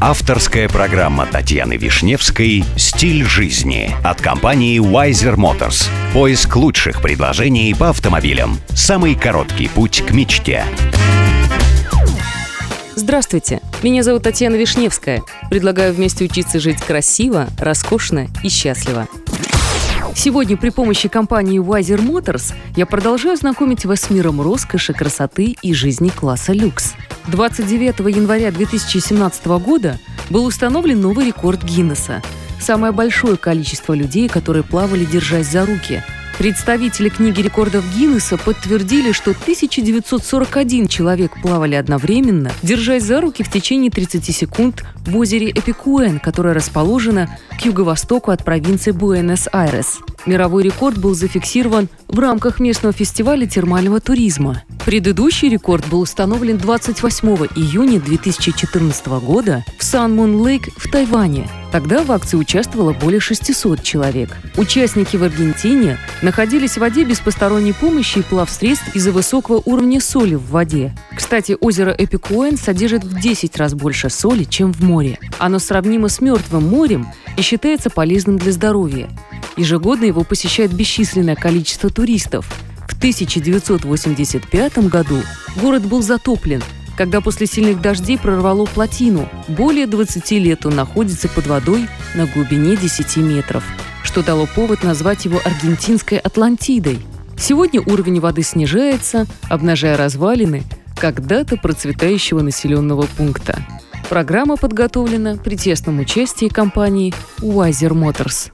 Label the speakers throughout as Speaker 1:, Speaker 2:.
Speaker 1: Авторская программа Татьяны Вишневской «Стиль жизни» от компании Wiser Motors. Поиск лучших предложений по автомобилям. Самый короткий путь к мечте.
Speaker 2: Здравствуйте, меня зовут Татьяна Вишневская. Предлагаю вместе учиться жить красиво, роскошно и счастливо. Сегодня при помощи компании Wiser Motors я продолжаю знакомить вас с миром роскоши, красоты и жизни класса люкс. 29 января 2017 года был установлен новый рекорд Гиннесса. Самое большое количество людей, которые плавали, держась за руки – Представители книги рекордов Гиннесса подтвердили, что 1941 человек плавали одновременно, держась за руки в течение 30 секунд в озере Эпикуэн, которое расположено к юго-востоку от провинции Буэнос-Айрес. Мировой рекорд был зафиксирован в рамках местного фестиваля термального туризма. Предыдущий рекорд был установлен 28 июня 2014 года в Сан-Мун-Лейк в Тайване. Тогда в акции участвовало более 600 человек. Участники в Аргентине находились в воде без посторонней помощи и плавсредств из-за высокого уровня соли в воде. Кстати, озеро Эпикуэн содержит в 10 раз больше соли, чем в море. Оно сравнимо с Мертвым морем и считается полезным для здоровья. Ежегодно его посещает бесчисленное количество туристов. В 1985 году город был затоплен, когда после сильных дождей прорвало плотину. Более 20 лет он находится под водой на глубине 10 метров, что дало повод назвать его аргентинской Атлантидой. Сегодня уровень воды снижается, обнажая развалины когда-то процветающего населенного пункта. Программа подготовлена при тесном участии компании Wiser Motors.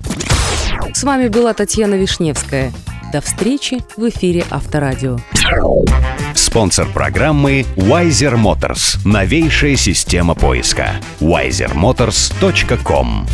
Speaker 2: С вами была Татьяна Вишневская. До встречи в эфире Авторадио.
Speaker 1: Спонсор программы Wiser Motors. Новейшая система поиска. wisermotors.com